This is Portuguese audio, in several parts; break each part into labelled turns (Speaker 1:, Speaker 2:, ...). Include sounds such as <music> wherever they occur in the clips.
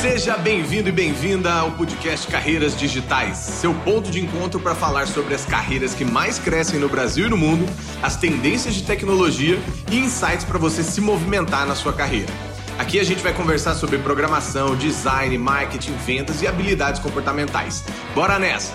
Speaker 1: Seja bem-vindo e bem-vinda ao podcast Carreiras Digitais, seu ponto de encontro para falar sobre as carreiras que mais crescem no Brasil e no mundo, as tendências de tecnologia e insights para você se movimentar na sua carreira. Aqui a gente vai conversar sobre programação, design, marketing, vendas e habilidades comportamentais. Bora nessa!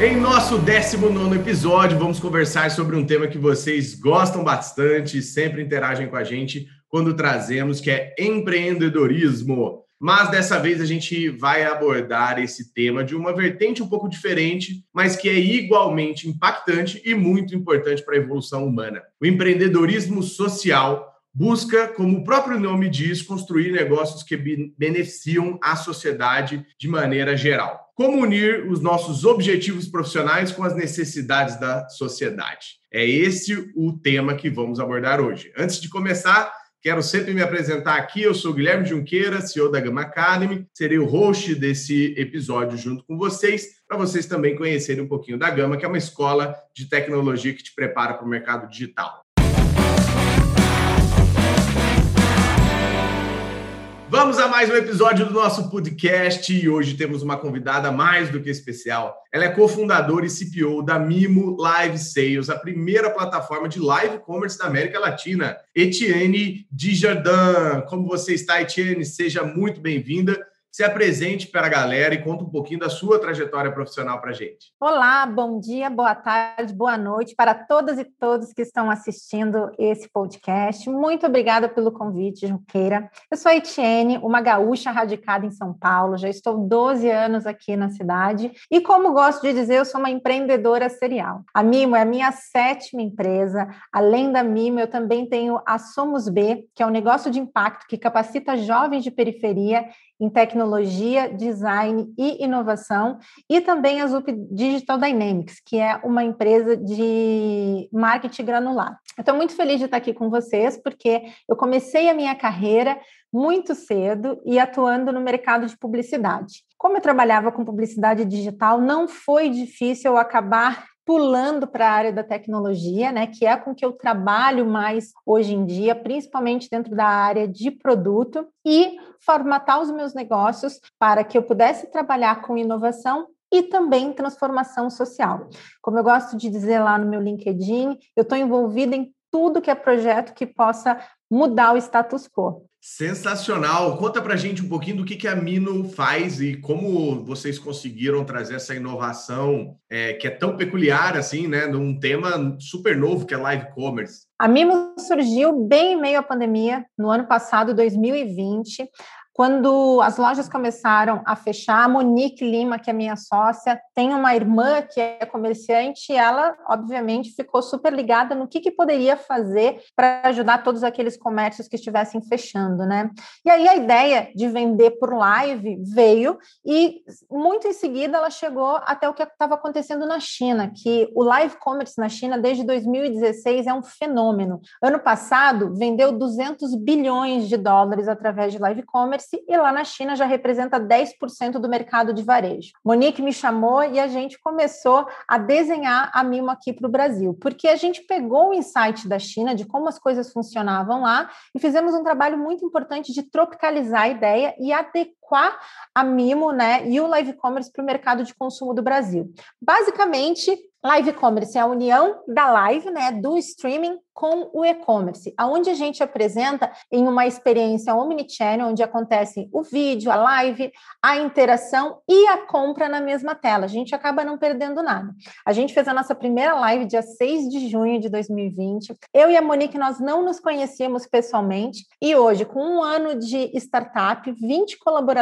Speaker 1: Em nosso 19 episódio, vamos conversar sobre um tema que vocês gostam bastante e sempre interagem com a gente quando trazemos, que é empreendedorismo. Mas dessa vez a gente vai abordar esse tema de uma vertente um pouco diferente, mas que é igualmente impactante e muito importante para a evolução humana. O empreendedorismo social busca, como o próprio nome diz, construir negócios que beneficiam a sociedade de maneira geral. Como unir os nossos objetivos profissionais com as necessidades da sociedade? É esse o tema que vamos abordar hoje. Antes de começar, Quero sempre me apresentar aqui. Eu sou Guilherme Junqueira, CEO da Gama Academy. Serei o host desse episódio junto com vocês, para vocês também conhecerem um pouquinho da Gama, que é uma escola de tecnologia que te prepara para o mercado digital. Vamos a mais um episódio do nosso podcast e hoje temos uma convidada mais do que especial. Ela é cofundadora e CPO da Mimo Live Sales, a primeira plataforma de live commerce da América Latina. Etienne Dijardin, como você está, Etienne? Seja muito bem-vinda se apresente para a galera e conta um pouquinho da sua trajetória profissional para a gente.
Speaker 2: Olá, bom dia, boa tarde, boa noite para todas e todos que estão assistindo esse podcast. Muito obrigada pelo convite, Junqueira. Eu sou a Etienne, uma gaúcha radicada em São Paulo, já estou 12 anos aqui na cidade e, como gosto de dizer, eu sou uma empreendedora serial. A Mimo é a minha sétima empresa. Além da Mimo, eu também tenho a Somos B, que é um negócio de impacto que capacita jovens de periferia em tecnologia, design e inovação, e também a Zup Digital Dynamics, que é uma empresa de marketing granular. Estou muito feliz de estar aqui com vocês, porque eu comecei a minha carreira muito cedo e atuando no mercado de publicidade. Como eu trabalhava com publicidade digital, não foi difícil eu acabar pulando para a área da tecnologia, né, que é com que eu trabalho mais hoje em dia, principalmente dentro da área de produto, e formatar os meus negócios para que eu pudesse trabalhar com inovação e também transformação social. Como eu gosto de dizer lá no meu LinkedIn, eu estou envolvida em tudo que é projeto que possa mudar o status quo.
Speaker 1: Sensacional! Conta para gente um pouquinho do que, que a Mino faz e como vocês conseguiram trazer essa inovação é, que é tão peculiar assim, né, num tema super novo que é live commerce.
Speaker 2: A Mimo surgiu bem em meio à pandemia, no ano passado, 2020. Quando as lojas começaram a fechar, a Monique Lima, que é minha sócia, tem uma irmã que é comerciante e ela, obviamente, ficou super ligada no que, que poderia fazer para ajudar todos aqueles comércios que estivessem fechando, né? E aí a ideia de vender por live veio e muito em seguida ela chegou até o que estava acontecendo na China, que o live commerce na China desde 2016 é um fenômeno. Ano passado vendeu 200 bilhões de dólares através de live commerce e-commerce e lá na China já representa 10% do mercado de varejo. Monique me chamou e a gente começou a desenhar a Mimo aqui para o Brasil, porque a gente pegou o insight da China de como as coisas funcionavam lá e fizemos um trabalho muito importante de tropicalizar a ideia e adequar a Mimo né, e o live commerce para o mercado de consumo do Brasil. Basicamente, Live commerce é a união da live, né, do streaming com o e-commerce, aonde a gente apresenta em uma experiência omnichannel, onde acontece o vídeo, a live, a interação e a compra na mesma tela. A gente acaba não perdendo nada. A gente fez a nossa primeira live dia 6 de junho de 2020. Eu e a Monique, nós não nos conhecíamos pessoalmente e hoje, com um ano de startup, 20 colaboradores,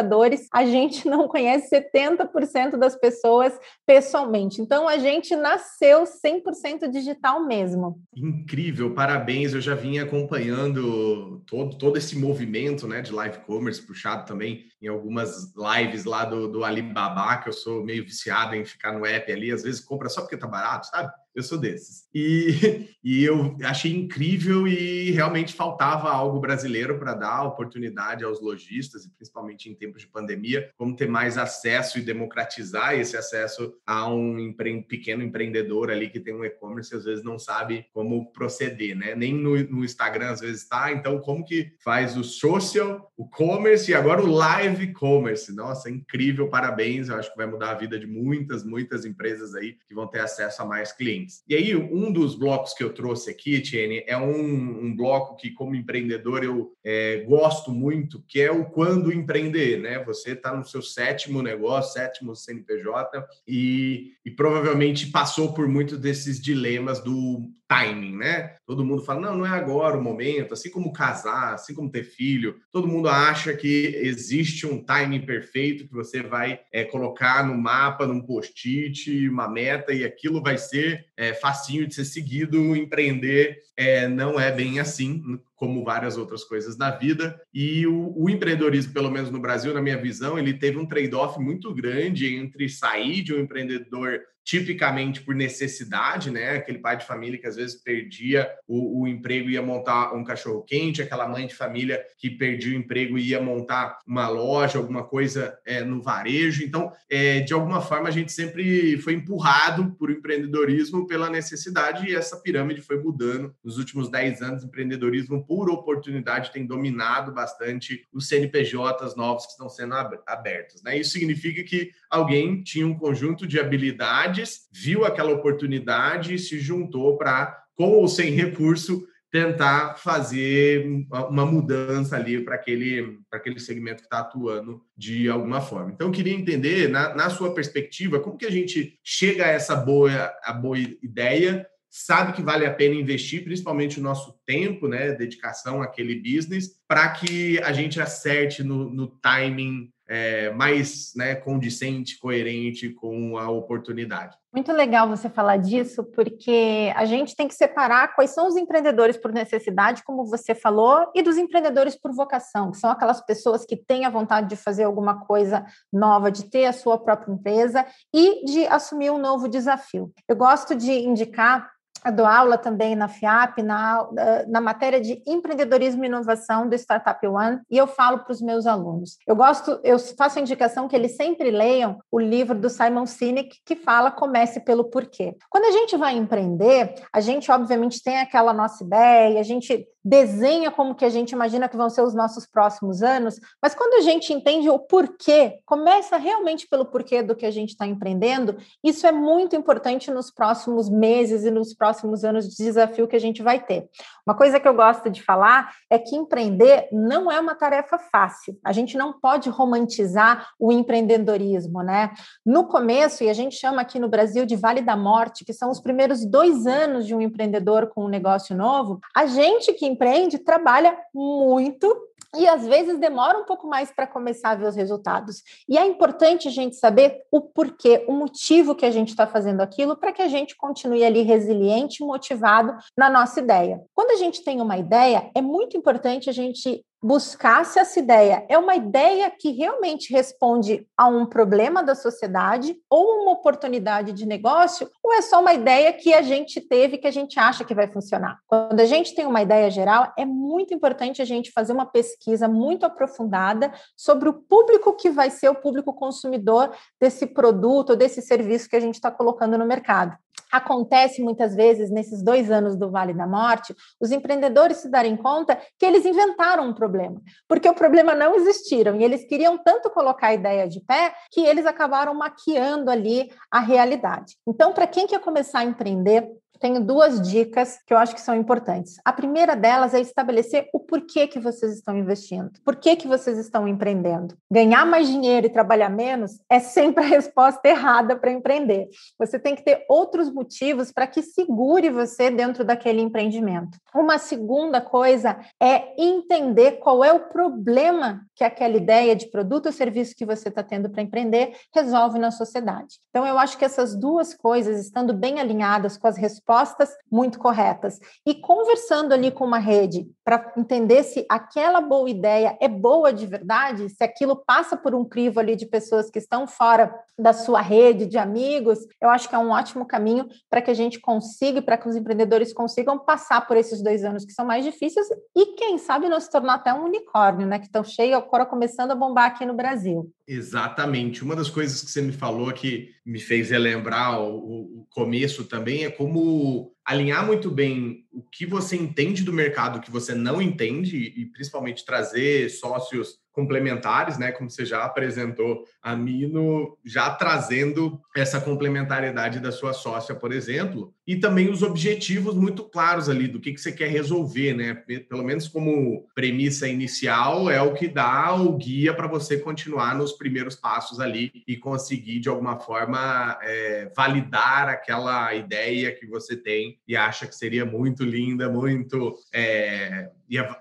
Speaker 2: a gente não conhece 70% das pessoas pessoalmente. Então, a gente nasceu 100% digital mesmo.
Speaker 1: Incrível, parabéns. Eu já vinha acompanhando todo, todo esse movimento né, de live commerce puxado também em algumas lives lá do, do Alibaba, que eu sou meio viciado em ficar no app ali, às vezes compra só porque tá barato, sabe? Eu sou desses. E, <laughs> e eu achei incrível e realmente faltava algo brasileiro para dar oportunidade aos lojistas, e principalmente em tempos de pandemia, como ter mais acesso e democratizar esse acesso a um empre pequeno empreendedor ali que tem um e-commerce e às vezes não sabe como proceder, né? Nem no, no Instagram às vezes está. Então, como que faz o social, o commerce e agora o live commerce? Nossa, incrível, parabéns. Eu acho que vai mudar a vida de muitas, muitas empresas aí que vão ter acesso a mais clientes. E aí, um dos blocos que eu trouxe aqui, Tiene, é um, um bloco que, como empreendedor, eu é, gosto muito, que é o quando empreender, né? Você está no seu sétimo negócio, sétimo CNPJ, e, e provavelmente passou por muitos desses dilemas do timing, né? Todo mundo fala, não, não é agora o momento, assim como casar, assim como ter filho, todo mundo acha que existe um timing perfeito que você vai é, colocar no mapa, num post-it, uma meta, e aquilo vai ser é, facinho de ser seguido, empreender é, não é bem assim, como várias outras coisas na vida. E o, o, empreendedorismo, pelo menos no Brasil, na minha visão, ele teve um trade-off muito grande entre sair de um empreendedor tipicamente por necessidade, né? Aquele pai de família que às vezes perdia o, o emprego e ia montar um cachorro quente, aquela mãe de família que perdia o emprego e ia montar uma loja, alguma coisa é, no varejo. Então, é, de alguma forma, a gente sempre foi empurrado por empreendedorismo pela necessidade e essa pirâmide foi mudando. Nos últimos 10 anos, empreendedorismo por oportunidade tem dominado bastante os CNPJs novos que estão sendo abertos. Né? Isso significa que alguém tinha um conjunto de habilidades, viu aquela oportunidade e se juntou para, com ou sem recurso, tentar fazer uma mudança ali para aquele, aquele segmento que está atuando de alguma forma. Então, eu queria entender, na, na sua perspectiva, como que a gente chega a essa boa, a boa ideia sabe que vale a pena investir, principalmente o nosso tempo, né, dedicação àquele business, para que a gente acerte no, no timing é, mais né, condicente, coerente com a oportunidade.
Speaker 2: Muito legal você falar disso, porque a gente tem que separar quais são os empreendedores por necessidade, como você falou, e dos empreendedores por vocação, que são aquelas pessoas que têm a vontade de fazer alguma coisa nova, de ter a sua própria empresa e de assumir um novo desafio. Eu gosto de indicar dou aula também na FIAP, na, na matéria de empreendedorismo e inovação do Startup One, e eu falo para os meus alunos. Eu gosto, eu faço a indicação que eles sempre leiam o livro do Simon Sinek, que fala Comece pelo Porquê. Quando a gente vai empreender, a gente, obviamente, tem aquela nossa ideia, a gente desenha como que a gente imagina que vão ser os nossos próximos anos, mas quando a gente entende o porquê, começa realmente pelo porquê do que a gente está empreendendo, isso é muito importante nos próximos meses e nos próximos anos de desafio que a gente vai ter. Uma coisa que eu gosto de falar é que empreender não é uma tarefa fácil. A gente não pode romantizar o empreendedorismo, né? No começo, e a gente chama aqui no Brasil de Vale da Morte, que são os primeiros dois anos de um empreendedor com um negócio novo, a gente que empreende trabalha muito e às vezes demora um pouco mais para começar a ver os resultados. E é importante a gente saber o porquê, o motivo que a gente está fazendo aquilo, para que a gente continue ali resiliente, motivado na nossa ideia. Quando a gente tem uma ideia, é muito importante a gente buscar se essa ideia é uma ideia que realmente responde a um problema da sociedade ou uma oportunidade de negócio, ou é só uma ideia que a gente teve que a gente acha que vai funcionar. Quando a gente tem uma ideia geral, é muito importante a gente fazer uma pesquisa muito aprofundada sobre o público que vai ser o público consumidor desse produto ou desse serviço que a gente está colocando no mercado acontece muitas vezes nesses dois anos do Vale da Morte, os empreendedores se darem conta que eles inventaram um problema, porque o problema não existiram e eles queriam tanto colocar a ideia de pé que eles acabaram maquiando ali a realidade. Então, para quem quer começar a empreender, tenho duas dicas que eu acho que são importantes. A primeira delas é estabelecer o porquê que vocês estão investindo, por que, vocês estão empreendendo. Ganhar mais dinheiro e trabalhar menos é sempre a resposta errada para empreender. Você tem que ter outros motivos para que segure você dentro daquele empreendimento. Uma segunda coisa é entender qual é o problema que aquela ideia de produto ou serviço que você está tendo para empreender resolve na sociedade. Então, eu acho que essas duas coisas, estando bem alinhadas com as respostas, respostas muito corretas. E conversando ali com uma rede para entender se aquela boa ideia é boa de verdade, se aquilo passa por um crivo ali de pessoas que estão fora da sua rede de amigos, eu acho que é um ótimo caminho para que a gente consiga, para que os empreendedores consigam passar por esses dois anos que são mais difíceis e, quem sabe, não se tornar até um unicórnio, né? Que estão cheio, agora começando a bombar aqui no Brasil.
Speaker 1: Exatamente. Uma das coisas que você me falou que me fez relembrar o, o começo também é como alinhar muito bem o que você entende do mercado, o que você não entende, e principalmente trazer sócios complementares, né? Como você já apresentou a Mino, já trazendo essa complementariedade da sua sócia, por exemplo, e também os objetivos muito claros ali do que, que você quer resolver, né? Pelo menos como premissa inicial, é o que dá o guia para você continuar nos primeiros passos ali e conseguir, de alguma forma, é, validar aquela ideia que você tem e acha que seria muito linda, muito. É,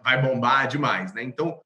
Speaker 1: vai bombar demais, né? Então,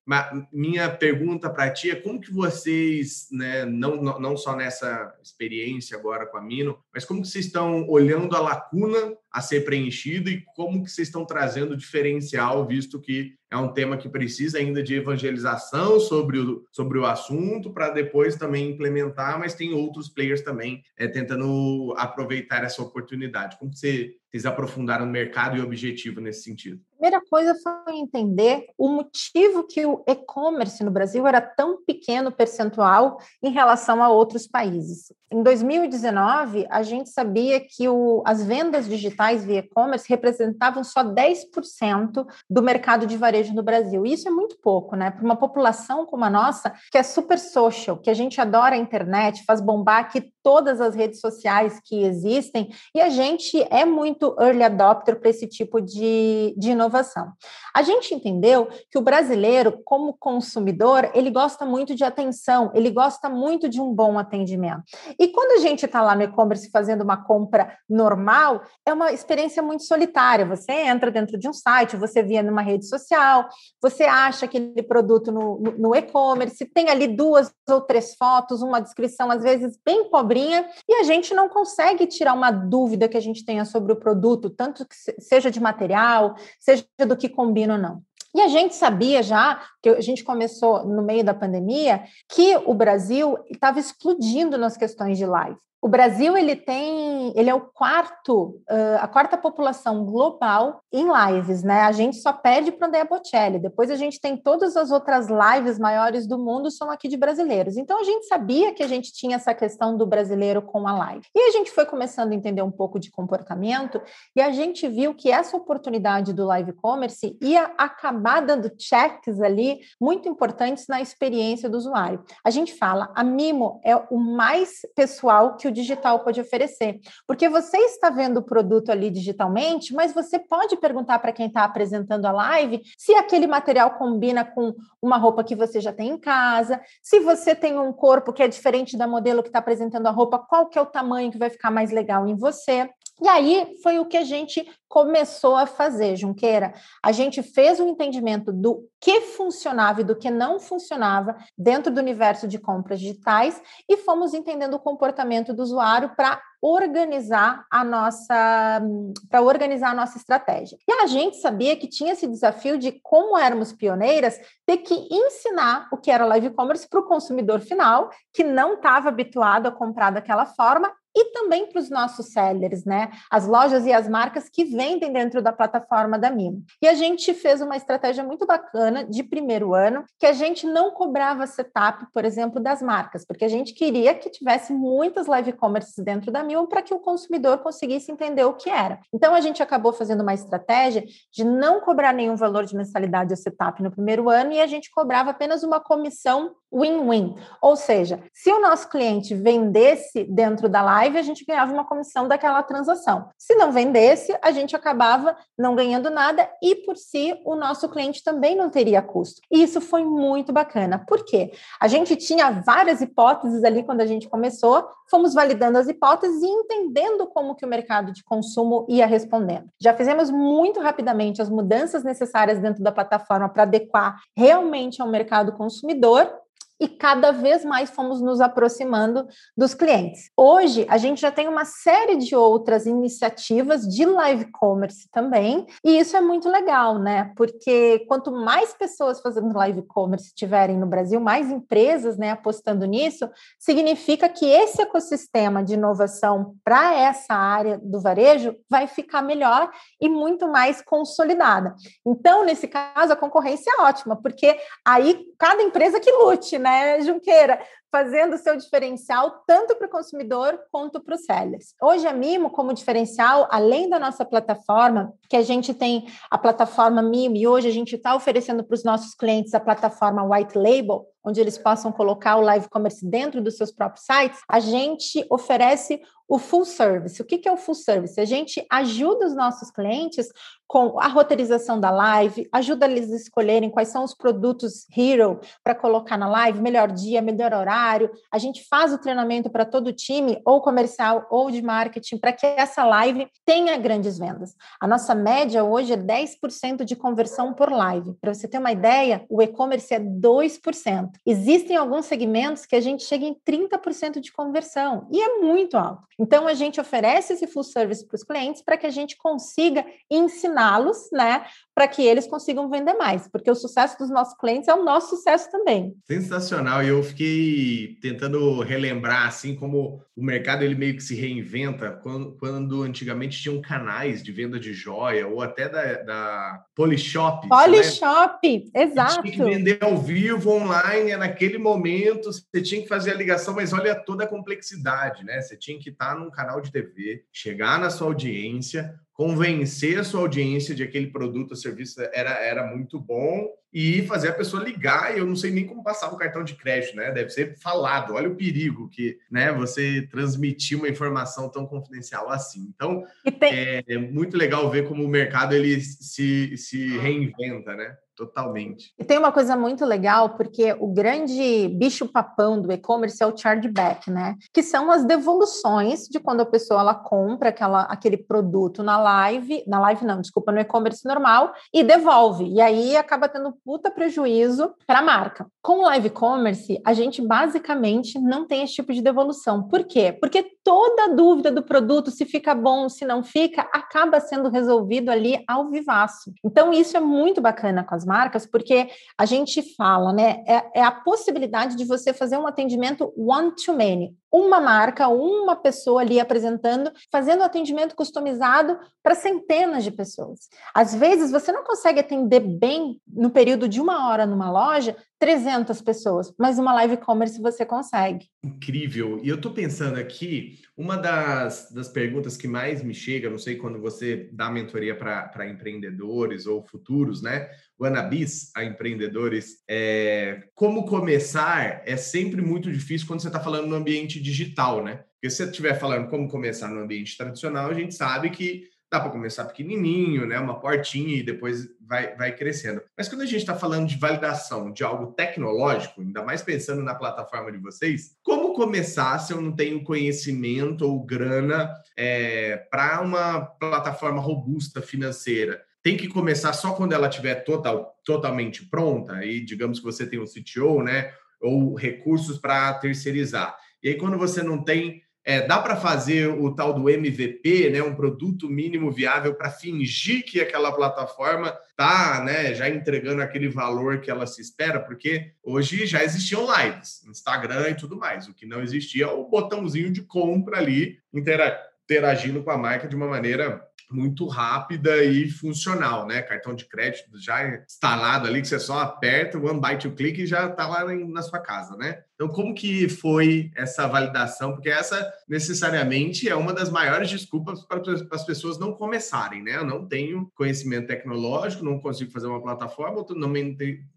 Speaker 1: minha pergunta para ti é como que vocês, né, não, não só nessa experiência agora com a Mino, mas como que vocês estão olhando a lacuna a ser preenchida e como que vocês estão trazendo diferencial, visto que é um tema que precisa ainda de evangelização sobre o, sobre o assunto para depois também implementar, mas tem outros players também é, tentando aproveitar essa oportunidade. Como você, vocês aprofundaram no mercado e o objetivo nesse sentido?
Speaker 2: primeira coisa foi entender o motivo que o e-commerce no Brasil era tão pequeno percentual em relação a outros países. Em 2019, a gente sabia que o, as vendas digitais via e-commerce representavam só 10% do mercado de varejo no Brasil. E isso é muito pouco, né? Para uma população como a nossa, que é super social, que a gente adora a internet, faz bombar aqui todas as redes sociais que existem, e a gente é muito early adopter para esse tipo de, de inovação. A gente entendeu que o brasileiro, como consumidor, ele gosta muito de atenção, ele gosta muito de um bom atendimento. E quando a gente está lá no e-commerce fazendo uma compra normal, é uma experiência muito solitária. Você entra dentro de um site, você via numa rede social, você acha aquele produto no, no, no e-commerce, tem ali duas ou três fotos, uma descrição, às vezes, bem pobrinha, e a gente não consegue tirar uma dúvida que a gente tenha sobre o produto, tanto que seja de material, seja do que combina ou não. E a gente sabia já, que a gente começou no meio da pandemia, que o Brasil estava explodindo nas questões de live. O Brasil ele tem, ele é o quarto, uh, a quarta população global em lives, né? A gente só perde para Andrea Bocelli. Depois a gente tem todas as outras lives maiores do mundo são aqui de brasileiros. Então a gente sabia que a gente tinha essa questão do brasileiro com a live. E a gente foi começando a entender um pouco de comportamento e a gente viu que essa oportunidade do live commerce ia acabar dando checks ali muito importantes na experiência do usuário. A gente fala, a Mimo é o mais pessoal que o digital pode oferecer. Porque você está vendo o produto ali digitalmente, mas você pode perguntar para quem está apresentando a live se aquele material combina com uma roupa que você já tem em casa, se você tem um corpo que é diferente da modelo que está apresentando a roupa, qual que é o tamanho que vai ficar mais legal em você. E aí foi o que a gente começou a fazer, Junqueira. A gente fez um entendimento do que funcionava e do que não funcionava dentro do universo de compras digitais e fomos entendendo o comportamento do usuário para organizar a nossa para organizar a nossa estratégia. E a gente sabia que tinha esse desafio de como éramos pioneiras, ter que ensinar o que era live commerce para o consumidor final, que não estava habituado a comprar daquela forma e também para os nossos sellers, né? As lojas e as marcas que vendem dentro da plataforma da Mimo. E a gente fez uma estratégia muito bacana de primeiro ano, que a gente não cobrava setup, por exemplo, das marcas, porque a gente queria que tivesse muitas live commerce dentro da Mimo para que o consumidor conseguisse entender o que era. Então a gente acabou fazendo uma estratégia de não cobrar nenhum valor de mensalidade ou setup no primeiro ano e a gente cobrava apenas uma comissão win-win. Ou seja, se o nosso cliente vendesse dentro da live, a gente ganhava uma comissão daquela transação. Se não vendesse, a gente acabava não ganhando nada e, por si, o nosso cliente também não teria custo. E isso foi muito bacana. Por quê? A gente tinha várias hipóteses ali quando a gente começou, fomos validando as hipóteses e entendendo como que o mercado de consumo ia respondendo. Já fizemos muito rapidamente as mudanças necessárias dentro da plataforma para adequar realmente ao mercado consumidor e cada vez mais fomos nos aproximando dos clientes. Hoje, a gente já tem uma série de outras iniciativas de live commerce também, e isso é muito legal, né? Porque quanto mais pessoas fazendo live commerce tiverem no Brasil, mais empresas né, apostando nisso, significa que esse ecossistema de inovação para essa área do varejo vai ficar melhor e muito mais consolidada. Então, nesse caso, a concorrência é ótima, porque aí cada empresa que lute, né, Junqueira? fazendo o seu diferencial tanto para o consumidor quanto para os sellers. Hoje a Mimo, como diferencial, além da nossa plataforma, que a gente tem a plataforma Mimo, e hoje a gente está oferecendo para os nossos clientes a plataforma White Label, onde eles possam colocar o live commerce dentro dos seus próprios sites, a gente oferece o full service. O que é o full service? A gente ajuda os nossos clientes com a roteirização da live, ajuda eles a escolherem quais são os produtos hero para colocar na live, melhor dia, melhor horário. A gente faz o treinamento para todo o time, ou comercial ou de marketing, para que essa live tenha grandes vendas. A nossa média hoje é 10% de conversão por live. Para você ter uma ideia, o e-commerce é 2%. Existem alguns segmentos que a gente chega em 30% de conversão, e é muito alto. Então, a gente oferece esse full service para os clientes para que a gente consiga ensiná-los, né, para que eles consigam vender mais, porque o sucesso dos nossos clientes é o nosso sucesso também.
Speaker 1: Sensacional. E eu fiquei tentando relembrar, assim, como o mercado ele meio que se reinventa quando, quando antigamente tinham canais de venda de joia ou até da, da Polishop.
Speaker 2: Polishop, exato.
Speaker 1: Tinha que vender ao vivo, online, é naquele momento, você tinha que fazer a ligação, mas olha toda a complexidade, né? Você tinha que estar num canal de TV, chegar na sua audiência, convencer a sua audiência de aquele produto ou serviço era, era muito bom e fazer a pessoa ligar, e eu não sei nem como passava o cartão de crédito, né? Deve ser falado. Olha o perigo que, né, você transmitir uma informação tão confidencial assim. Então, tem... é, é muito legal ver como o mercado ele se, se reinventa, né? Totalmente.
Speaker 2: E tem uma coisa muito legal, porque o grande bicho-papão do e-commerce é o chargeback, né? Que são as devoluções de quando a pessoa ela compra aquela, aquele produto na live, na live não, desculpa, no e-commerce normal, e devolve. E aí acaba tendo puta prejuízo para a marca. Com o live commerce, a gente basicamente não tem esse tipo de devolução. Por quê? Porque toda dúvida do produto, se fica bom, se não fica, acaba sendo resolvido ali ao vivaço. Então, isso é muito bacana com as marcas, porque a gente fala, né? É, é a possibilidade de você fazer um atendimento one-to-many. Uma marca, uma pessoa ali apresentando, fazendo atendimento customizado para centenas de pessoas. Às vezes, você não consegue atender bem no período de uma hora numa loja, 300 pessoas, mas uma live commerce você consegue.
Speaker 1: Incrível. E eu estou pensando aqui, uma das, das perguntas que mais me chega, não sei quando você dá mentoria para empreendedores ou futuros, né? O Anabis a empreendedores, é, como começar é sempre muito difícil quando você está falando no ambiente digital, né? Porque se você estiver falando como começar no ambiente tradicional, a gente sabe que dá para começar pequenininho, né? Uma portinha e depois vai, vai crescendo. Mas quando a gente está falando de validação de algo tecnológico, ainda mais pensando na plataforma de vocês, como começar se eu não tenho conhecimento ou grana é, para uma plataforma robusta financeira? Tem que começar só quando ela estiver total, totalmente pronta e digamos que você tem um CTO, né? Ou recursos para terceirizar. E aí, quando você não tem é, dá para fazer o tal do MVP, né, um produto mínimo viável para fingir que aquela plataforma está né, já entregando aquele valor que ela se espera, porque hoje já existiam lives, Instagram e tudo mais. O que não existia é o botãozinho de compra ali, interagindo com a marca de uma maneira muito rápida e funcional, né? Cartão de crédito já instalado ali, que você só aperta, one byte to click e já está lá na sua casa, né? Então, como que foi essa validação? Porque essa necessariamente é uma das maiores desculpas para as pessoas não começarem, né? Eu não tenho conhecimento tecnológico, não consigo fazer uma plataforma, não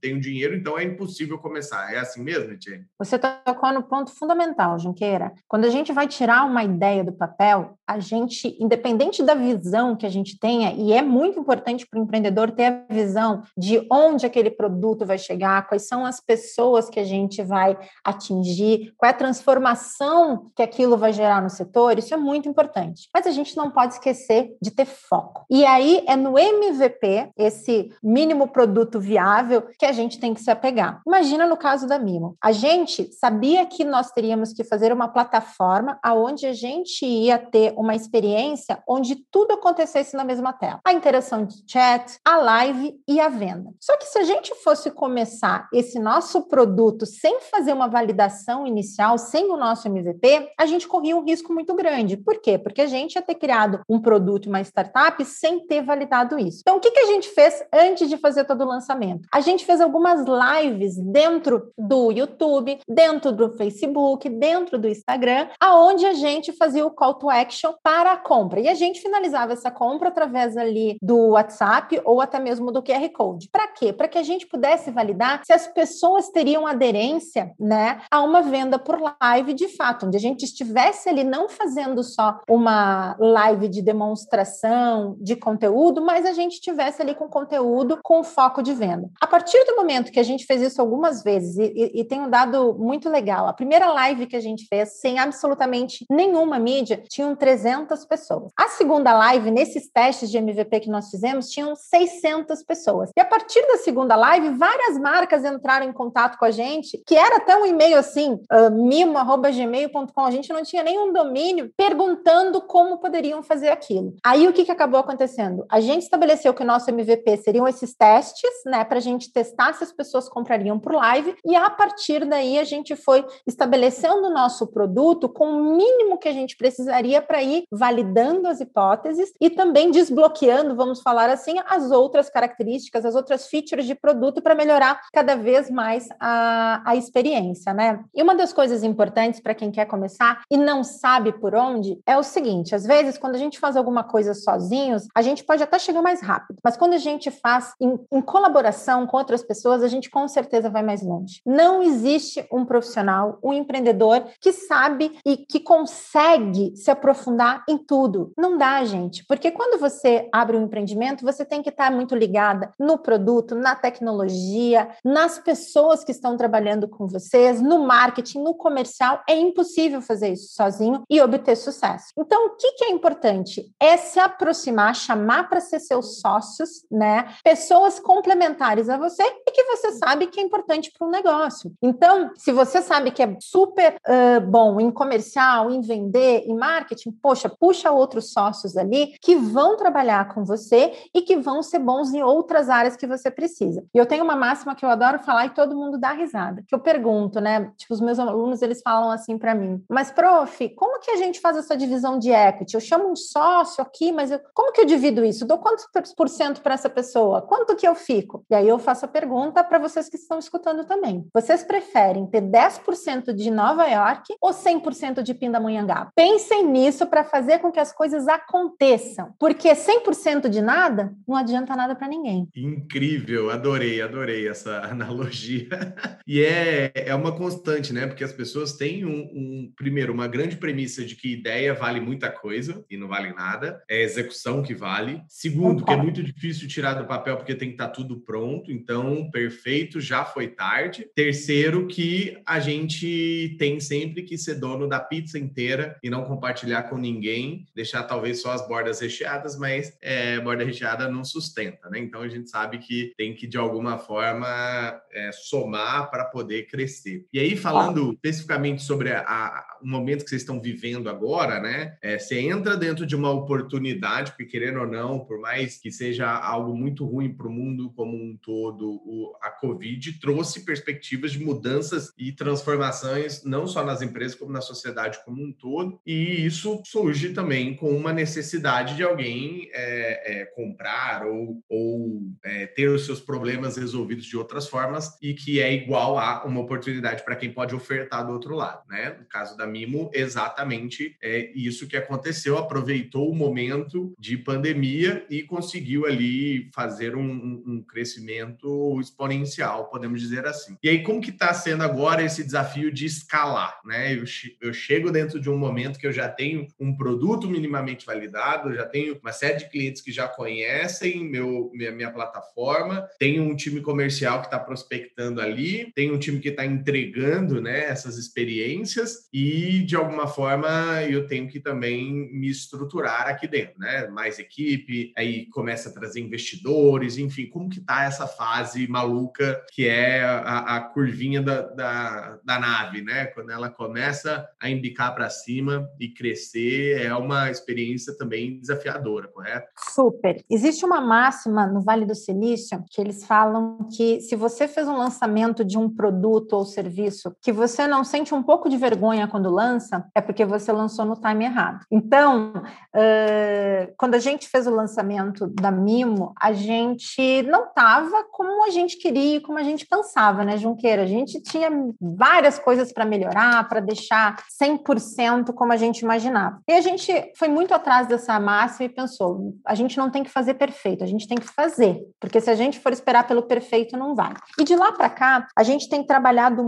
Speaker 1: tenho dinheiro, então é impossível começar. É assim mesmo, Etienne?
Speaker 2: Você tocou no ponto fundamental, Junqueira. Quando a gente vai tirar uma ideia do papel, a gente, independente da visão que a gente tenha, e é muito importante para o empreendedor ter a visão de onde aquele produto vai chegar, quais são as pessoas que a gente vai atingir, qual é a transformação que aquilo vai gerar no setor, isso é muito importante. Mas a gente não pode esquecer de ter foco. E aí é no MVP, esse mínimo produto viável, que a gente tem que se apegar. Imagina no caso da Mimo. A gente sabia que nós teríamos que fazer uma plataforma aonde a gente ia ter uma experiência onde tudo acontecesse na mesma tela. A interação de chat, a live e a venda. Só que se a gente fosse começar esse nosso produto sem fazer uma validação inicial, sem o nosso MVP, a gente corria um risco muito grande. Por quê? Porque a gente ia ter criado um produto, uma startup, sem ter validado isso. Então, o que, que a gente fez antes de fazer todo o lançamento? A gente fez algumas lives dentro do YouTube, dentro do Facebook, dentro do Instagram, aonde a gente fazia o call to action para a compra. E a gente finalizava essa compra através ali do WhatsApp ou até mesmo do QR Code. Para quê? Para que a gente pudesse validar se as pessoas teriam aderência, né, a uma venda por live de fato, onde a gente estivesse ali não fazendo só uma live de demonstração de conteúdo, mas a gente estivesse ali com conteúdo com foco de venda. A partir do momento que a gente fez isso algumas vezes e, e, tem um dado muito legal, a primeira live que a gente fez sem absolutamente nenhuma mídia tinham 300 pessoas. A segunda live nesses testes de MVP que nós fizemos tinham 600 pessoas. E a partir da segunda live, várias marcas entraram em contato com a gente, que era até um e-mail assim, uh, mimo@gmail.com. A gente não tinha nenhum domínio perguntando como poderiam fazer aquilo. Aí o que, que acabou acontecendo? A gente estabeleceu que o nosso MVP seriam esses testes, né, para a gente testar se as pessoas comprariam por live, e a partir daí a gente foi estabelecendo o nosso produto com o mínimo que a gente precisaria para ir validando as hipóteses e também desbloqueando, vamos falar assim, as outras características, as outras features de produto para melhorar cada vez mais a, a experiência, né? E uma das coisas importantes para quem quer começar e não sabe por onde é o seguinte: às vezes, quando a gente faz alguma coisa sozinhos, a gente pode até chegar mais rápido, mas quando a gente faz em, em colaboração com outras pessoas, a gente com certeza vai mais longe. Não existe um profissional, um empreendedor que sabe e que consegue se aprofundar em tudo. Não dá, gente, porque quando você abre um empreendimento, você tem que estar muito ligada no produto, na tecnologia, nas pessoas que estão trabalhando com vocês, no marketing, no comercial. É impossível fazer isso sozinho e obter sucesso. Então, o que, que é importante? É se aproximar, chamar para ser seus sócios, né? Pessoas complementares a você e que você sabe que é importante para o negócio. Então, se você sabe que é super uh, bom em comercial, em vender, em marketing, poxa, puxa outros sócios ali que vão trabalhar com você e que vão ser bons em outras áreas que você precisa. E eu tenho uma máxima que eu adoro falar e todo mundo dá risada. Que eu pergunto, né? Tipo, os meus alunos, eles falam assim para mim: "Mas prof, como que a gente faz essa divisão de equity? Eu chamo um sócio aqui, mas eu, como que eu divido isso? Dou quantos por cento para essa pessoa? Quanto que eu fico?" E aí eu faço a pergunta para vocês que estão escutando também. Vocês preferem ter 10% de Nova York ou 100% de Pindamonhangaba? Pensem nisso para fazer com que as coisas aconteçam, porque 100% de nada não adianta nada para ninguém.
Speaker 1: Incrível, adorei, adorei essa <laughs> analogia. e é, é uma constante, né? Porque as pessoas têm um, um, primeiro, uma grande premissa de que ideia vale muita coisa e não vale nada, é execução que vale. Segundo, que é muito difícil tirar do papel porque tem que estar tá tudo pronto, então perfeito, já foi tarde. Terceiro, que a gente tem sempre que ser dono da pizza inteira e não compartilhar com ninguém, deixar talvez só as bordas recheadas, mas é, borda recheada não sustenta, né? Então a gente sabe que tem que de alguma forma é, somar para poder crescer. E aí, falando especificamente sobre a, a, o momento que vocês estão vivendo agora, né? É, você entra dentro de uma oportunidade, porque querendo ou não, por mais que seja algo muito ruim para o mundo como um todo, o, a Covid trouxe perspectivas de mudanças e transformações, não só nas empresas, como na sociedade como um todo. E isso surge também com uma necessidade de alguém é, é, comprar ou, ou é, ter os seus problemas resolvidos de outras formas e que é igual a uma oportunidade para quem pode ofertar do outro lado, né? No caso da Mimo, exatamente é isso que aconteceu, aproveitou o momento de pandemia e conseguiu ali fazer um, um crescimento exponencial, podemos dizer assim. E aí, como que está sendo agora esse desafio de escalar, né? Eu, eu chego dentro de um momento que eu já tenho um produto minimamente validado, já tenho uma série de clientes que já conhecem meu, minha, minha plataforma, tenho um time comercial que está prospectando ali, tenho um time que está entregando agregando né, essas experiências e, de alguma forma, eu tenho que também me estruturar aqui dentro, né? Mais equipe, aí começa a trazer investidores, enfim, como que tá essa fase maluca que é a, a curvinha da, da, da, nave, né? Quando ela começa a embicar para cima e crescer, é uma experiência também desafiadora, correto?
Speaker 2: Super. Existe uma máxima no Vale do Silício que eles falam que se você fez um lançamento de um produto ou serviço que você não sente um pouco de vergonha quando lança, é porque você lançou no time errado. Então, uh, quando a gente fez o lançamento da Mimo, a gente não estava como a gente queria, como a gente pensava, né, Junqueira? A gente tinha várias coisas para melhorar, para deixar 100% como a gente imaginava. E a gente foi muito atrás dessa máxima e pensou: a gente não tem que fazer perfeito, a gente tem que fazer, porque se a gente for esperar pelo perfeito, não vai. E de lá para cá, a gente tem trabalhado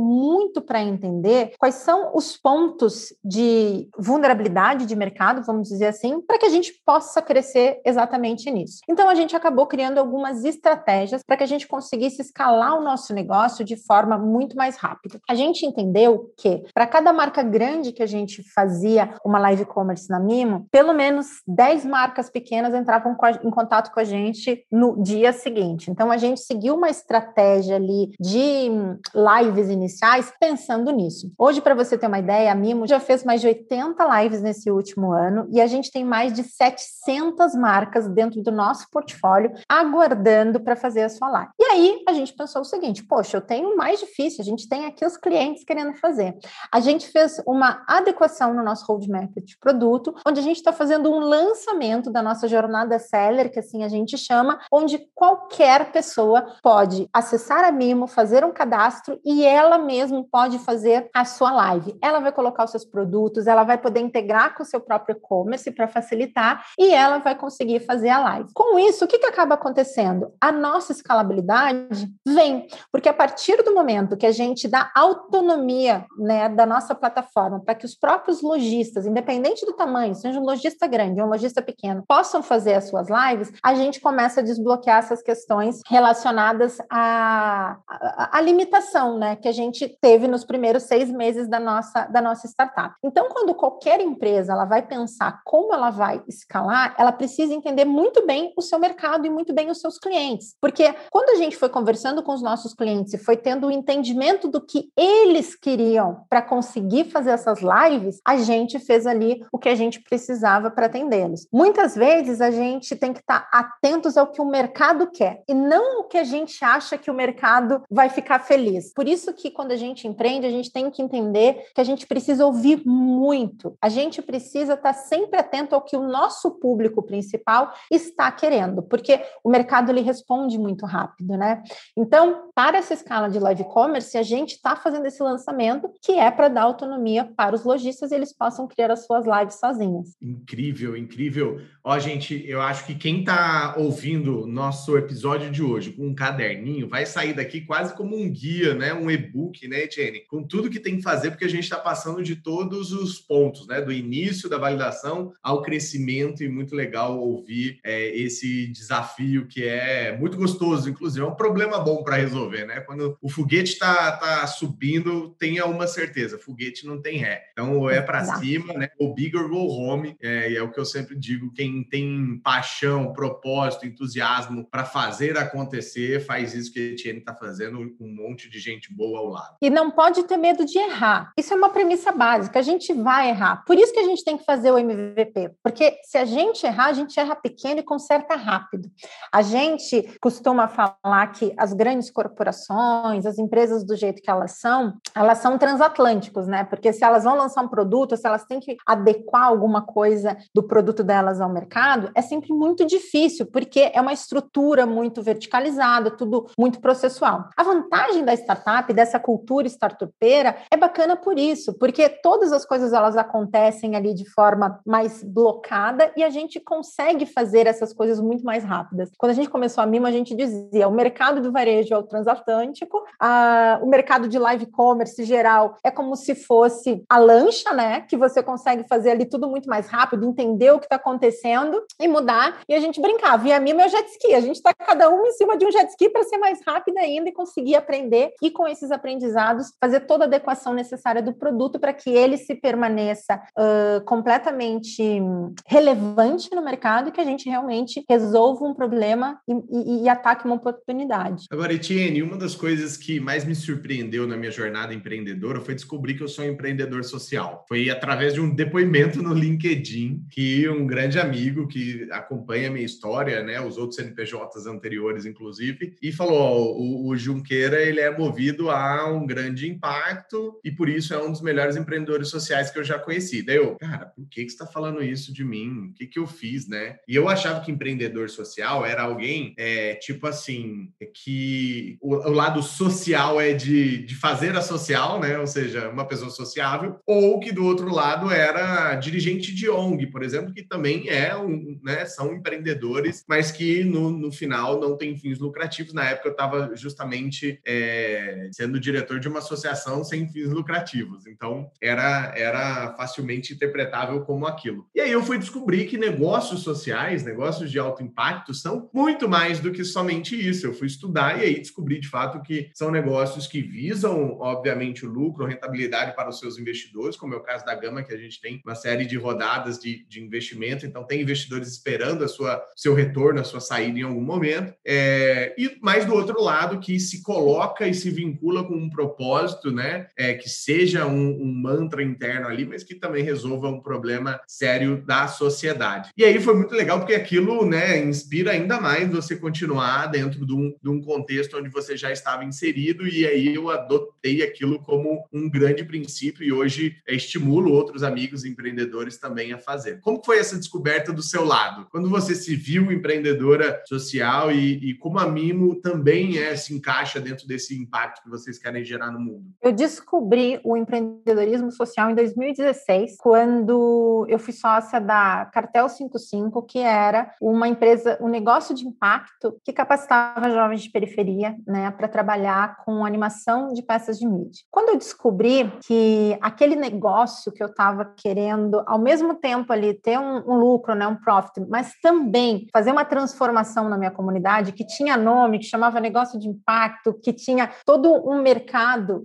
Speaker 2: para entender quais são os pontos de vulnerabilidade de mercado, vamos dizer assim, para que a gente possa crescer exatamente nisso. Então, a gente acabou criando algumas estratégias para que a gente conseguisse escalar o nosso negócio de forma muito mais rápida. A gente entendeu que, para cada marca grande que a gente fazia uma live commerce na Mimo, pelo menos 10 marcas pequenas entravam em contato com a gente no dia seguinte. Então, a gente seguiu uma estratégia ali de lives iniciais pensando nisso. Hoje, para você ter uma ideia, a Mimo já fez mais de 80 lives nesse último ano e a gente tem mais de 700 marcas dentro do nosso portfólio aguardando para fazer a sua live. E aí, a gente pensou o seguinte: poxa, eu tenho mais difícil, a gente tem aqui os clientes querendo fazer. A gente fez uma adequação no nosso roadmap de produto, onde a gente está fazendo um lançamento da nossa jornada seller, que assim a gente chama, onde qualquer pessoa pode acessar a Mimo, fazer um cadastro e ela mesma pode fazer a sua live. Ela vai colocar os seus produtos, ela vai poder integrar com o seu próprio e-commerce para facilitar e ela vai conseguir fazer a live. Com isso, o que, que acaba acontecendo? A nossa escalabilidade vem, porque a partir do momento que a gente dá autonomia né, da nossa plataforma para que os próprios lojistas, independente do tamanho, seja um lojista grande ou um lojista pequeno, possam fazer as suas lives, a gente começa a desbloquear essas questões relacionadas à, à, à limitação né, que a gente teve nos primeiros seis meses da nossa, da nossa startup. Então, quando qualquer empresa ela vai pensar como ela vai escalar, ela precisa entender muito bem o seu mercado e muito bem os seus clientes. Porque quando a gente foi conversando com os nossos clientes e foi tendo o um entendimento do que eles queriam para conseguir fazer essas lives, a gente fez ali o que a gente precisava para atendê-los. Muitas vezes a gente tem que estar tá atentos ao que o mercado quer e não o que a gente acha que o mercado vai ficar feliz. Por isso que quando a gente empreende, a gente tem que entender que a gente precisa ouvir muito. A gente precisa estar sempre atento ao que o nosso público principal está querendo, porque o mercado ele responde muito rápido, né? Então, para essa escala de live commerce, a gente está fazendo esse lançamento que é para dar autonomia para os lojistas e eles possam criar as suas lives sozinhos.
Speaker 1: Incrível, incrível. Ó, gente, eu acho que quem está ouvindo nosso episódio de hoje com um caderninho vai sair daqui quase como um guia, né? Um e-book, né, Etienne? Com tudo que tem que fazer, porque a gente está passando de todos os pontos, né? Do início da validação ao crescimento, e muito legal ouvir é, esse desafio que é muito gostoso, inclusive, é um problema bom para resolver, né? Quando o foguete está tá subindo, tenha uma certeza, foguete não tem ré. Então, é para cima, né? O bigger go home, é, é o que eu sempre digo, quem tem paixão, propósito, entusiasmo para fazer acontecer, faz isso que a Etienne está fazendo com um monte de gente boa ao lado.
Speaker 2: E não pode ter medo de errar. Isso é uma premissa básica, a gente vai errar. Por isso que a gente tem que fazer o MVP, porque se a gente errar, a gente erra pequeno e conserta rápido. A gente costuma falar que as grandes corporações, as empresas do jeito que elas são, elas são transatlânticos, né? Porque se elas vão lançar um produto, se elas têm que adequar alguma coisa do produto delas ao mercado, é sempre muito difícil, porque é uma estrutura muito verticalizada, tudo muito processual. A vantagem da startup, dessa cultura startupeira, é bacana por isso, porque todas as coisas elas acontecem ali de forma mais blocada e a gente consegue fazer essas coisas muito mais rápidas. Quando a gente começou a Mimo, a gente dizia, o mercado do varejo é o transatlântico, a, o mercado de live commerce geral é como se fosse a lancha, né, que você consegue fazer ali tudo muito mais rápido, entender o que está acontecendo e mudar, e a gente brincava, e a Mimo é o jet ski, a gente está cada um em cima de um jet ski para ser mais rápida ainda e conseguir aprender, e com esses aprendizados aprendizados, fazer toda a adequação necessária do produto para que ele se permaneça uh, completamente relevante no mercado e que a gente realmente resolva um problema e, e, e ataque uma oportunidade.
Speaker 1: Agora, Etienne, uma das coisas que mais me surpreendeu na minha jornada empreendedora foi descobrir que eu sou um empreendedor social. Foi através de um depoimento no LinkedIn que um grande amigo que acompanha a minha história, né, os outros CNPJs anteriores, inclusive, e falou: o, o Junqueira ele é movido a um grande impacto e por isso é um dos melhores empreendedores sociais que eu já conheci. Daí eu, cara, por que, que você está falando isso de mim? O que, que eu fiz, né? E eu achava que empreendedor social era alguém, é, tipo assim, que o, o lado social é de, de fazer a social, né? Ou seja, uma pessoa sociável, ou que do outro lado era dirigente de ONG, por exemplo, que também é um, né? São empreendedores, mas que no, no final não tem fins lucrativos. Na época eu estava justamente é, sendo diretor de uma associação sem fins lucrativos, então era, era facilmente interpretável como aquilo. E aí eu fui descobrir que negócios sociais, negócios de alto impacto, são muito mais do que somente isso. Eu fui estudar e aí descobri de fato que são negócios que visam, obviamente, o lucro, rentabilidade para os seus investidores, como é o caso da Gama, que a gente tem uma série de rodadas de, de investimento, então tem investidores esperando a sua seu retorno, a sua saída em algum momento. É, e mais do outro lado, que se coloca e se vincula com um propósito, né? É, que seja um, um mantra interno ali, mas que também resolva um problema sério da sociedade. E aí foi muito legal, porque aquilo né, inspira ainda mais você continuar dentro de um, de um contexto onde você já estava inserido, e aí eu adotei aquilo como um grande princípio e hoje estimulo outros amigos empreendedores também a fazer. Como foi essa descoberta do seu lado? Quando você se viu empreendedora social e, e como a Mimo também é, se encaixa dentro desse impacto que vocês querem gerar no mundo?
Speaker 2: Eu descobri o empreendedorismo social em 2016, quando eu fui sócia da Cartel 55, que era uma empresa, um negócio de impacto que capacitava jovens de periferia, né, para trabalhar com animação de peças de mídia. Quando eu descobri que aquele negócio que eu estava querendo, ao mesmo tempo ali ter um, um lucro, né, um profit, mas também fazer uma transformação na minha comunidade que tinha nome, que chamava negócio de impacto, que tinha todo um mercado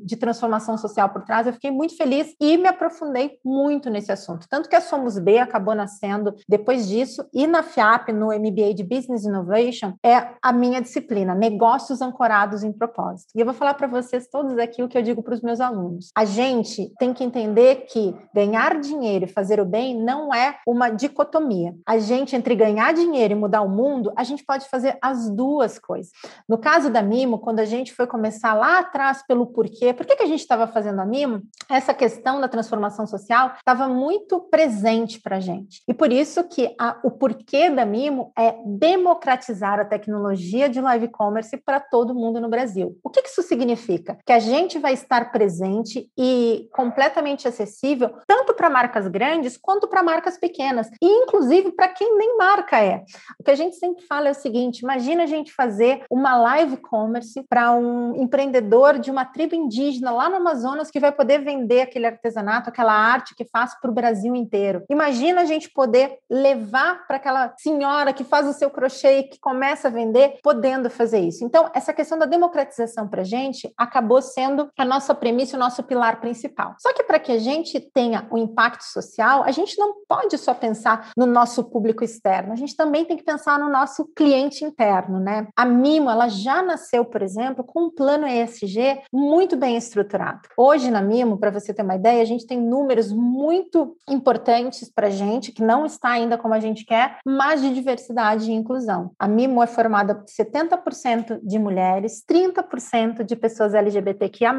Speaker 2: de transformação social por trás, eu fiquei muito feliz e me aprofundei muito nesse assunto. Tanto que a Somos B acabou nascendo depois disso, e na FIAP, no MBA de Business Innovation, é a minha disciplina, negócios ancorados em propósito. E eu vou falar para vocês todos aqui o que eu digo para os meus alunos. A gente tem que entender que ganhar dinheiro e fazer o bem não é uma dicotomia. A gente, entre ganhar dinheiro e mudar o mundo, a gente pode fazer as duas coisas. No caso da Mimo, quando a gente foi começar lá atrás pelo porquê, por que, que a gente estava fazendo a Mimo? Essa questão da transformação social estava muito presente para a gente. E por isso que a, o porquê da Mimo é democratizar a tecnologia de live commerce para todo mundo no Brasil. O que, que isso significa? Que a gente vai estar presente e completamente acessível tanto para marcas grandes quanto para marcas pequenas, e inclusive para quem nem marca é. O que a gente sempre fala é o seguinte: imagina a gente fazer uma live commerce para um empreendedor de uma tribo indígena lá no Amazonas que vai poder vender aquele artesanato, aquela arte que faz para o Brasil inteiro. Imagina a gente poder levar para aquela senhora que faz o seu crochê e que começa a vender, podendo fazer isso. Então, essa questão da democratização para a gente acabou sendo a nossa premissa, o nosso pilar principal. Só que para que a gente tenha o um impacto social, a gente não pode só pensar no nosso público externo, a gente também tem que pensar no nosso cliente interno, né? A Mimo, ela já nasceu, por exemplo, com um plano ESG muito bem estruturado. Hoje na Mimo, para você ter uma ideia, a gente tem números muito importantes para a gente, que não está ainda como a gente quer, mas de diversidade e inclusão. A Mimo é formada por 70% de mulheres, 30% de pessoas LGBTQIA+,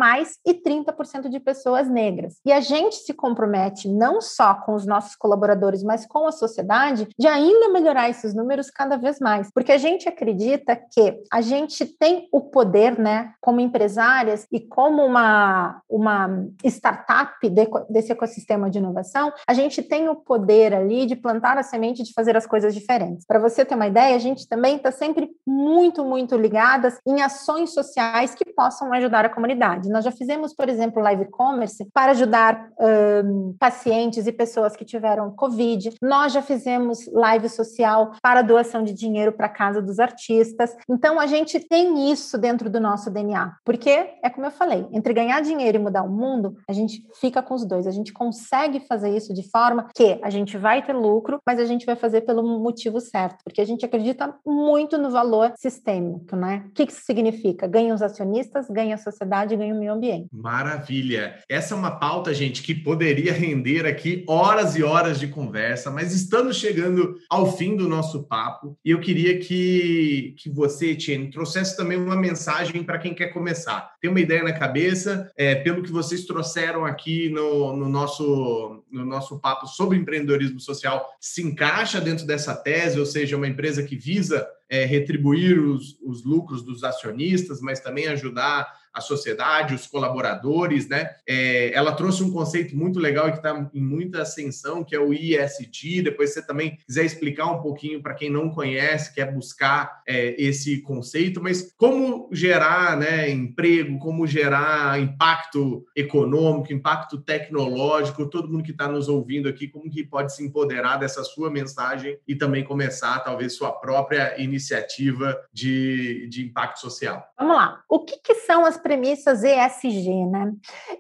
Speaker 2: e 30% de pessoas negras. E a gente se compromete não só com os nossos colaboradores, mas com a sociedade, de ainda melhorar esses números cada vez mais. Porque a gente acredita que a gente tem o poder, né, como empresárias e como uma, uma startup de, desse ecossistema de inovação, a gente tem o poder ali de plantar a semente de fazer as coisas diferentes. Para você ter uma ideia, a gente também está sempre muito, muito ligadas em ações sociais que possam ajudar a comunidade. Nós já fizemos, por exemplo, live commerce para ajudar um, pacientes e pessoas que tiveram Covid. Nós já fizemos live social para doação de dinheiro para a casa dos artistas. Então, a gente tem isso dentro do nosso DNA, porque é como eu falei, entre ganhar dinheiro e mudar o mundo, a gente fica com os dois. A gente consegue fazer isso de forma que a gente vai ter lucro, mas a gente vai fazer pelo motivo certo, porque a gente acredita muito no valor sistêmico, né? O que isso significa? Ganha os acionistas, ganha a sociedade, ganha o meio ambiente.
Speaker 1: Maravilha. Essa é uma pauta, gente, que poderia render aqui horas e horas de conversa, mas estamos chegando ao fim do nosso papo e eu queria que, que você, Etienne, trouxesse também uma mensagem para quem quer começar. Tem uma ideia na cabeça, é, pelo que vocês trouxeram aqui no, no, nosso, no nosso papo sobre empreendedorismo social, se encaixa dentro dessa tese, ou seja, uma empresa que visa é, retribuir os, os lucros dos acionistas, mas também ajudar a sociedade, os colaboradores, né? É, ela trouxe um conceito muito legal e que está em muita ascensão, que é o IST. Depois, você também quiser explicar um pouquinho para quem não conhece, quer buscar é, esse conceito, mas como gerar né, emprego, como gerar impacto econômico, impacto tecnológico, todo mundo que está nos ouvindo aqui, como que pode se empoderar dessa sua mensagem e também começar, talvez, sua própria iniciativa de, de impacto social.
Speaker 2: Vamos lá. O que, que são as premissas ESG, né?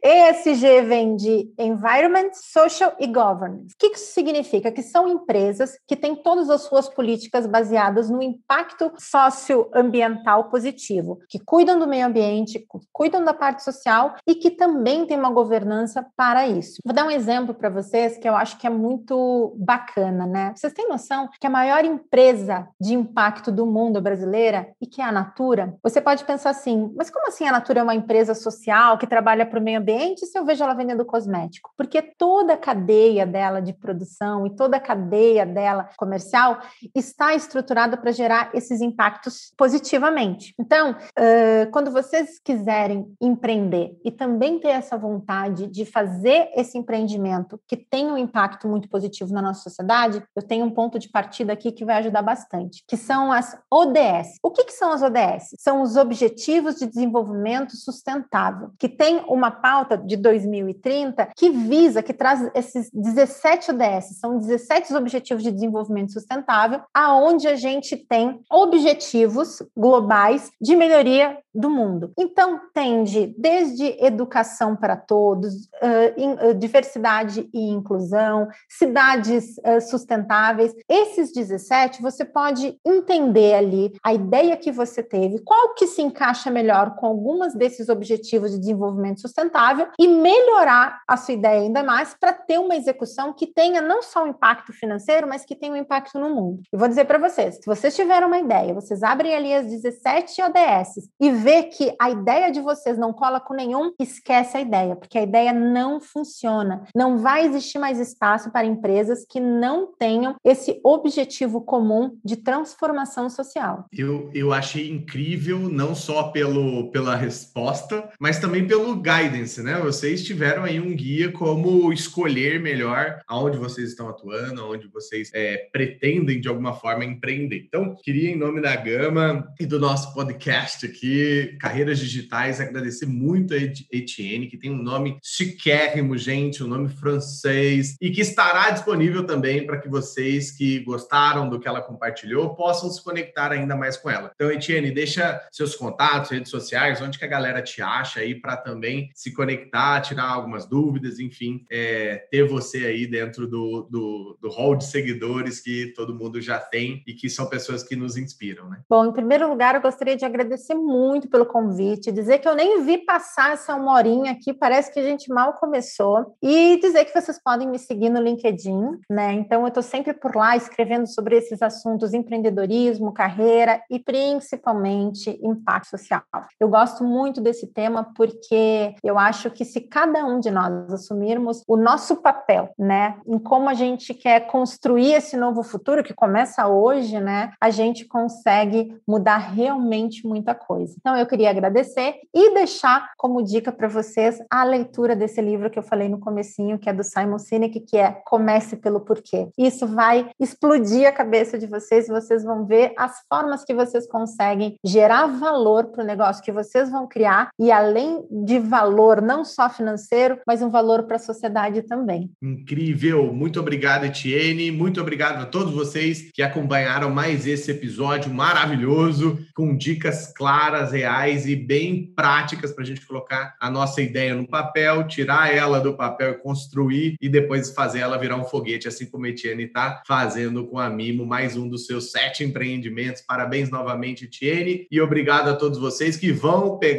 Speaker 2: ESG vem de Environment, Social e Governance. O que isso significa? Que são empresas que têm todas as suas políticas baseadas no impacto socioambiental positivo, que cuidam do meio ambiente, cuidam da parte social e que também tem uma governança para isso. Vou dar um exemplo para vocês que eu acho que é muito bacana, né? Vocês têm noção que a maior empresa de impacto do mundo brasileira e que é a Natura? Você pode pensar assim, mas como assim a Natura é uma empresa social que trabalha para o meio ambiente se eu vejo ela vendendo cosmético? Porque toda a cadeia dela de produção e toda a cadeia dela comercial está estruturada para gerar esses impactos positivamente. Então, uh, quando vocês quiserem empreender e também ter essa vontade de fazer esse empreendimento que tem um impacto muito positivo na nossa sociedade, eu tenho um ponto de partida aqui que vai ajudar bastante, que são as ODS. O que, que são as ODS? São os Objetivos de Desenvolvimento desenvolvimento sustentável, que tem uma pauta de 2030 que visa, que traz esses 17 ODS, são 17 objetivos de desenvolvimento sustentável, aonde a gente tem objetivos globais de melhoria do mundo. Então, tende desde educação para todos, uh, in, uh, diversidade e inclusão, cidades uh, sustentáveis. Esses 17, você pode entender ali a ideia que você teve, qual que se encaixa melhor com algumas desses objetivos de desenvolvimento sustentável e melhorar a sua ideia ainda mais para ter uma execução que tenha não só um impacto financeiro, mas que tenha um impacto no mundo. Eu vou dizer para vocês, se vocês tiverem uma ideia, vocês abrem ali as 17 ODS e vê que a ideia de vocês não cola com nenhum, esquece a ideia, porque a ideia não funciona. Não vai existir mais espaço para empresas que não tenham esse objetivo comum de transformação social.
Speaker 1: Eu, eu achei incrível, não só pelo, pela resposta, mas também pelo guidance, né? Vocês tiveram aí um guia como escolher melhor aonde vocês estão atuando, aonde vocês é, pretendem de alguma forma empreender. Então, queria, em nome da Gama e do nosso podcast aqui, Carreiras Digitais, agradecer muito a Etienne, que tem um nome chiquérrimo, gente, um nome francês, e que estará disponível também para que vocês que gostaram do que ela compartilhou possam se conectar ainda mais com ela. Então, Etienne, deixa seus contatos, redes sociais, onde que a galera te acha aí para também se conectar, tirar algumas dúvidas, enfim, é, ter você aí dentro do, do, do hall de seguidores que todo mundo já tem e que são pessoas que nos inspiram, né?
Speaker 2: Bom, em primeiro lugar, eu gostaria de agradecer muito pelo convite, dizer que eu nem vi passar essa uma horinha aqui, parece que a gente mal começou, e dizer que vocês podem me seguir no LinkedIn, né? Então, eu estou sempre por lá escrevendo sobre esses assuntos, empreendedorismo, carreira e principalmente impacto social. Eu gosto muito desse tema porque eu acho que se cada um de nós assumirmos o nosso papel, né, em como a gente quer construir esse novo futuro que começa hoje, né, a gente consegue mudar realmente muita coisa. Então eu queria agradecer e deixar como dica para vocês a leitura desse livro que eu falei no comecinho, que é do Simon Sinek, que é Comece pelo Porquê. Isso vai explodir a cabeça de vocês e vocês vão ver as formas que vocês conseguem gerar valor para o negócio que vocês vão criar e além de valor não só financeiro, mas um valor para a sociedade também.
Speaker 1: Incrível! Muito obrigado, Etienne. Muito obrigado a todos vocês que acompanharam mais esse episódio maravilhoso, com dicas claras, reais e bem práticas para a gente colocar a nossa ideia no papel, tirar ela do papel e construir e depois fazer ela virar um foguete, assim como a Etienne está fazendo com a Mimo, mais um dos seus sete empreendimentos. Parabéns novamente, Etienne, e obrigado a todos vocês que vão pegar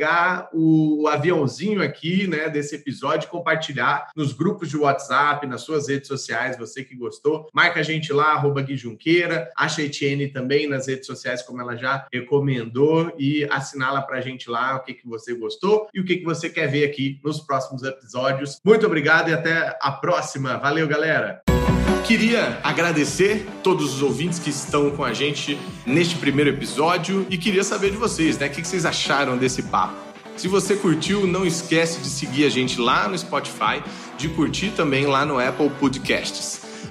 Speaker 1: o aviãozinho aqui, né, desse episódio e compartilhar nos grupos de WhatsApp, nas suas redes sociais, você que gostou. Marca a gente lá, arroba Gui Junqueira, acha a Etienne também nas redes sociais, como ela já recomendou, e assinala para a gente lá o que, que você gostou e o que, que você quer ver aqui nos próximos episódios. Muito obrigado e até a próxima. Valeu, galera! Queria agradecer todos os ouvintes que estão com a gente neste primeiro episódio e queria saber de vocês, né? O que vocês acharam desse papo? Se você curtiu, não esquece de seguir a gente lá no Spotify, de curtir também lá no Apple Podcasts.